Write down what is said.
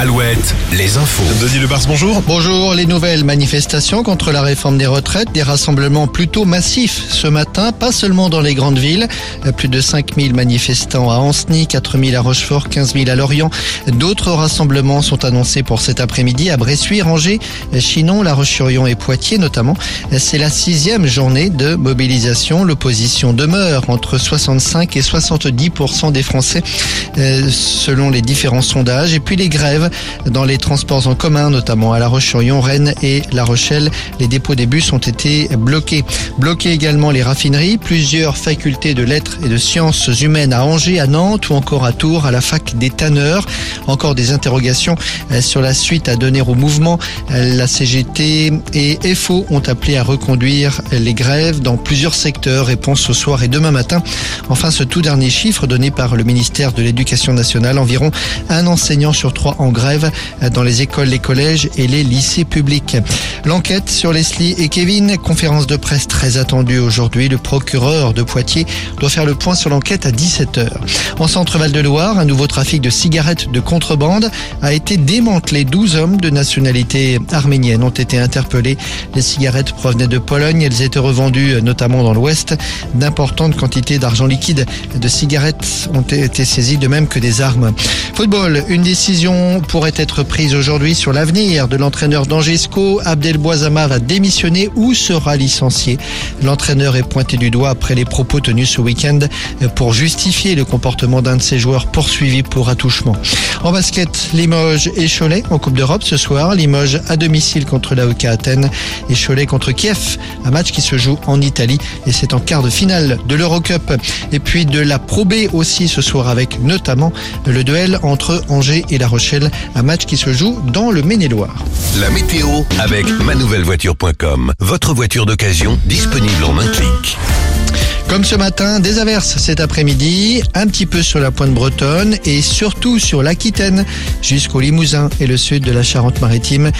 al Alouette, les infos. Denis Lebars, bonjour. Bonjour, les nouvelles manifestations contre la réforme des retraites, des rassemblements plutôt massifs ce matin, pas seulement dans les grandes villes. Plus de 5000 manifestants à Ancenis, 4000 à Rochefort, 15 000 à Lorient. D'autres rassemblements sont annoncés pour cet après-midi à Bressuire, Angers, Chinon, La Roche-sur-Yon et Poitiers notamment. C'est la sixième journée de mobilisation. L'opposition demeure entre 65 et 70% des Français euh, selon les différents sondages. Et puis les grèves dans les transports en commun, notamment à La Roche-sur-Yon, Rennes et La Rochelle. Les dépôts des bus ont été bloqués. Bloqués également les raffineries, plusieurs facultés de lettres et de sciences humaines à Angers, à Nantes ou encore à Tours, à la fac des Tanneurs. Encore des interrogations euh, sur la suite à donner au mouvement. Euh, la CGT et FO ont appelé à reconduire les grèves dans plusieurs secteurs. Réponse ce soir et demain matin. Enfin, ce tout dernier chiffre donné par le ministère de l'Éducation nationale, environ un enseignant sur trois en grève dans les écoles, les collèges et les lycées publics. L'enquête sur Leslie et Kevin, conférence de presse très attendue aujourd'hui. Le procureur de Poitiers doit faire le point sur l'enquête à 17h. En centre-val de Loire, un nouveau trafic de cigarettes de contrebande a été démantelé. 12 hommes de nationalité arménienne ont été interpellés. Les cigarettes provenaient de Pologne. Elles étaient revendues notamment dans l'Ouest. D'importantes quantités d'argent liquide de cigarettes ont été saisies, de même que des armes. Football, une décision pourrait être prise aujourd'hui sur l'avenir de l'entraîneur d'Angesco. Abdel Boisama va démissionner ou sera licencié. L'entraîneur est pointé du doigt après les propos tenus ce week-end pour justifier le comportement d'un de ses joueurs poursuivis pour attouchement. En basket, Limoges et Cholet en Coupe d'Europe ce soir. Limoges à domicile contre l'AOK Athènes et Cholet contre Kiev. Un match qui se joue en Italie et c'est en quart de finale de l'Eurocup. Et puis de la Pro B aussi ce soir avec notamment le duel entre Angers et La Rochelle. Un match qui se joue dans le Maine-et-Loire. La météo avec manouvellevoiture.com. Votre voiture d'occasion disponible en un clic. Comme ce matin, des averses cet après-midi, un petit peu sur la pointe bretonne et surtout sur l'Aquitaine jusqu'au Limousin et le sud de la Charente-Maritime.